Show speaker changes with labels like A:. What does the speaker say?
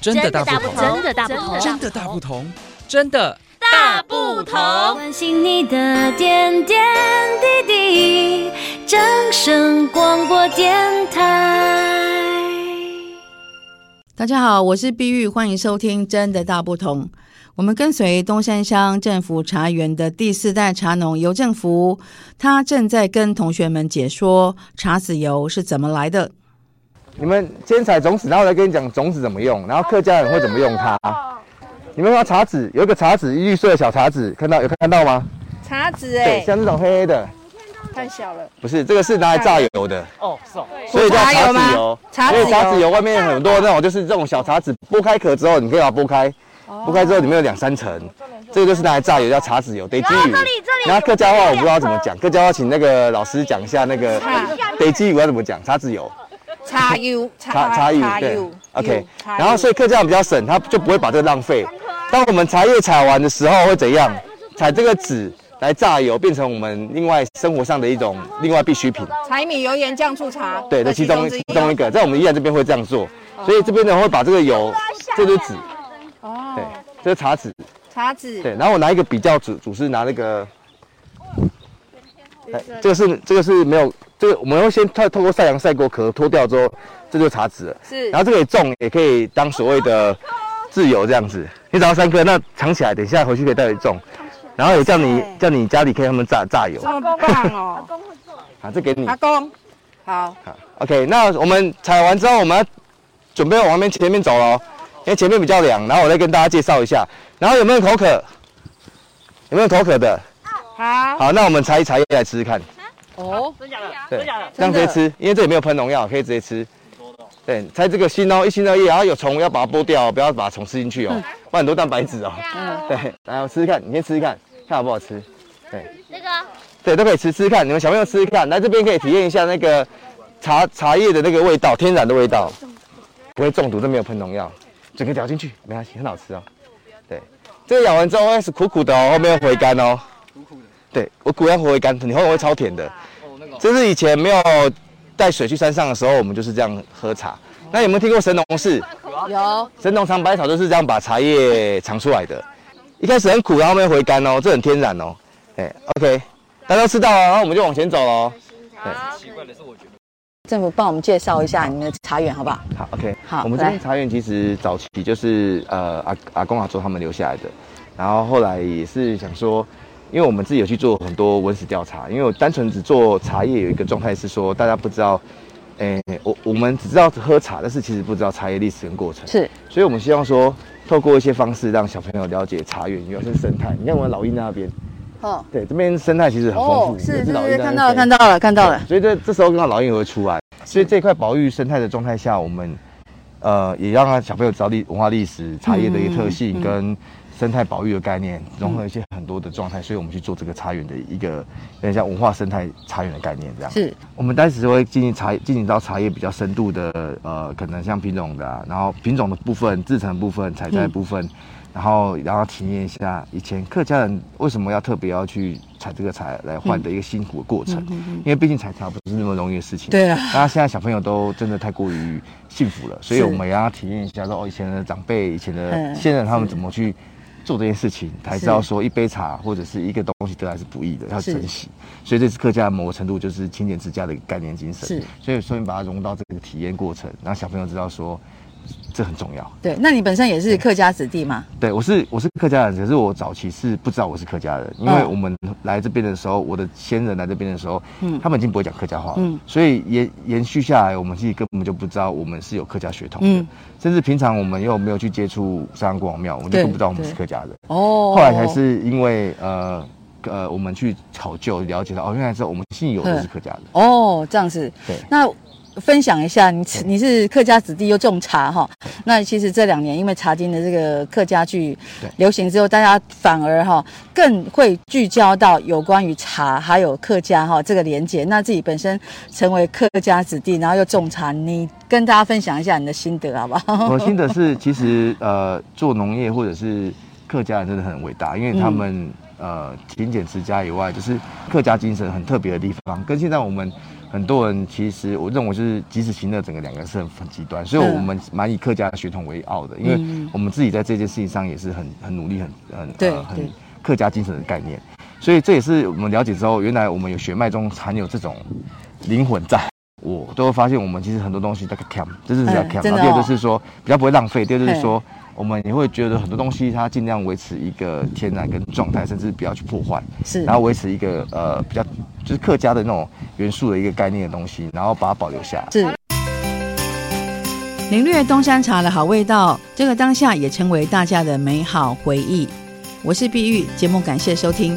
A: 真的大不同，
B: 真的大不同，
A: 真的大不同，真的大不同。
B: 关心你的点点滴滴，掌声广播电台。
C: 大家好，我是碧玉，欢迎收听《真的大不同》。我们跟随东山乡政府茶园的第四代茶农游正福，他正在跟同学们解说茶籽油是怎么来的。
D: 你们先采种子，然后来跟你讲种子怎么用，然后客家人会怎么用它。你们看茶籽，有一个茶籽，一绿色的小茶籽，看到有看到吗？
E: 茶籽哎，
D: 对，像这种黑黑的，
E: 太小了。
D: 不是，这个是拿来榨油的哦，是哦，所以叫茶籽油。
E: 茶
D: 籽油，茶籽油外面很多那种，就是这种小茶籽，剥开壳之后，你可以把它剥开，剥开之后里面有两三层，这个就是拿来榨油，叫茶籽油。得基语，然后客家话我不知道怎么讲，客家话请那个老师讲一下那个得基语要怎么讲，茶籽油。
E: 茶油，
D: 茶茶油，对，OK。然后所以客家人比较省，他就不会把这个浪费。当我们茶叶采完的时候会怎样？采这个籽来榨油，变成我们另外生活上的一种另外必需品。
E: 柴米油盐酱醋茶，
D: 对，这其中其中一个，在我们宜兰这边会这样做。所以这边呢会把这个油，这就是籽，哦，对，这是茶籽，
E: 茶籽，
D: 对。然后我拿一个比较主主是拿那个，哎，这个是这个是没有。这个我们会先透透过晒阳晒过壳脱掉之后，这就是茶籽了。是，然后这个可以种，也可以当所谓的自由这样子。你找到三颗，那藏起来，等一下回去可以带回去种。然后也叫你叫你家里可以他们榨榨油。
E: 这么棒哦！
D: 好，这给你。
E: 阿公，好。
D: 好，OK。那我们采完之后，我们要准备往外面前面走喽，因为前面比较凉。然后我再跟大家介绍一下。然后有没有口渴？有没有口渴的？
E: 好。
D: 好，那我们采一茶叶来吃吃看。
E: 哦，
D: 真假的？对，这样直接吃，因为这里没有喷农药，可以直接吃。对，采这个心哦，一心二叶，然后有虫要把它剥掉，不要把虫吃进去哦，不然很多蛋白质哦。嗯，对，来我吃吃看，你先吃吃看，看好不好吃。对，那个，对，都可以吃吃看，你们小朋友吃吃看，来这边可以体验一下那个茶茶叶的那个味道，天然的味道，不会中毒，都没有喷农药，整个嚼进去没关系，很好吃哦。对，这个咬完之后会是苦苦的哦，后面会回甘哦。苦苦的。对，我苦要回甘，你后面会超甜的。这是以前没有带水去山上的时候，我们就是这样喝茶。那有没有听过神农氏？
E: 有。
D: 神农尝百草就是这样把茶叶尝出来的。一开始很苦，然后后面回甘哦，这很天然哦。哎，OK，大家都吃到了，然后我们就往前走喽。对。奇怪的是，我觉得。
C: 政府帮我们介绍一下你们的茶园，好不好？
D: 好，OK。好，我们这边茶园其实早期就是呃阿阿公阿祖他们留下来的，然后后来也是想说。因为我们自己有去做很多文史调查，因为我单纯只做茶叶，有一个状态是说，大家不知道，诶，我我们只知道喝茶，但是其实不知道茶叶历史跟过程。是，所以我们希望说，透过一些方式让小朋友了解茶园，有些生态。你看我们老鹰那边，哦，对，这边生态其实很丰富。哦，是是是，看到了看到了看到了。所以这这时候刚好老鹰也会出来，所以这块保育生态的状态下，我们，呃，也让他小朋友知道历文化历史、茶叶的一个特性跟。生态保育的概念，融合一些很多的状态，所以我们去做这个茶园的一个有点像文化生态茶园的概念，这样。是，我们当时会进行茶进行到茶叶比较深度的，呃，可能像品种的、啊，然后品种的部分、制成部分、采摘部分，嗯、然后然后体验一下以前客家人为什么要特别要去采这个茶来换的一个辛苦的过程，嗯嗯嗯、因为毕竟采茶不是那么容易的事情。对啊。那现在小朋友都真的太过于幸福了，所以我们也要体验一下说，说哦，以前的长辈、以前的先人他们怎么去。做这件事情才知道说一杯茶或者是一个东西得来是不易的，要珍惜。所以这是客家某个程度就是勤俭持家的概念精神。是，所以顺便把它融入到这个体验过程，让小朋友知道说。这很重要。对，那你本身也是客家子弟吗？对，我是我是客家人，可是我早期是不知道我是客家人，因为我们来这边的时候，我的先人来这边的时候，嗯，他们已经不会讲客家话了，嗯，所以延延续下来，我们自己根本就不知道我们是有客家血统的，嗯，甚至平常我们又没有去接触三山国王庙，我们就不知道我们是客家人。哦，后来才是因为呃呃，我们去考究了解到，哦，原来是我们姓游的是客家人。哦，这样子。对，那。分享一下，你你是客家子弟又种茶哈，那其实这两年因为茶经的这个客家剧流行之后，大家反而哈更会聚焦到有关于茶还有客家哈这个连结。那自己本身成为客家子弟，然后又种茶，你跟大家分享一下你的心得好不好？我心得是，其实呃做农业或者是客家人真的很伟大，因为他们呃勤俭持家以外，就是客家精神很特别的地方，跟现在我们。很多人其实我认为就是及时行乐，整个两个是很很极端，所以我们蛮以客家血统为傲的，因为我们自己在这件事情上也是很很努力，很很
C: 对
D: 呃很客家精神的概念，所以这也是我们了解之后，原来我们有血脉中含有这种灵魂在，我都会发现我们其实很多东西在 camp，这是比较 camp，然后第二就是说比较不会浪费，第二就是说。我们也会觉得很多东西，它尽量维持一个天然跟状态，甚至不要去破坏，
C: 是，
D: 然后维持一个呃比较就是客家的那种元素的一个概念的东西，然后把它保留下来。
C: 是，领略东山茶的好味道，这个当下也成为大家的美好回忆。我是碧玉，节目感谢收听。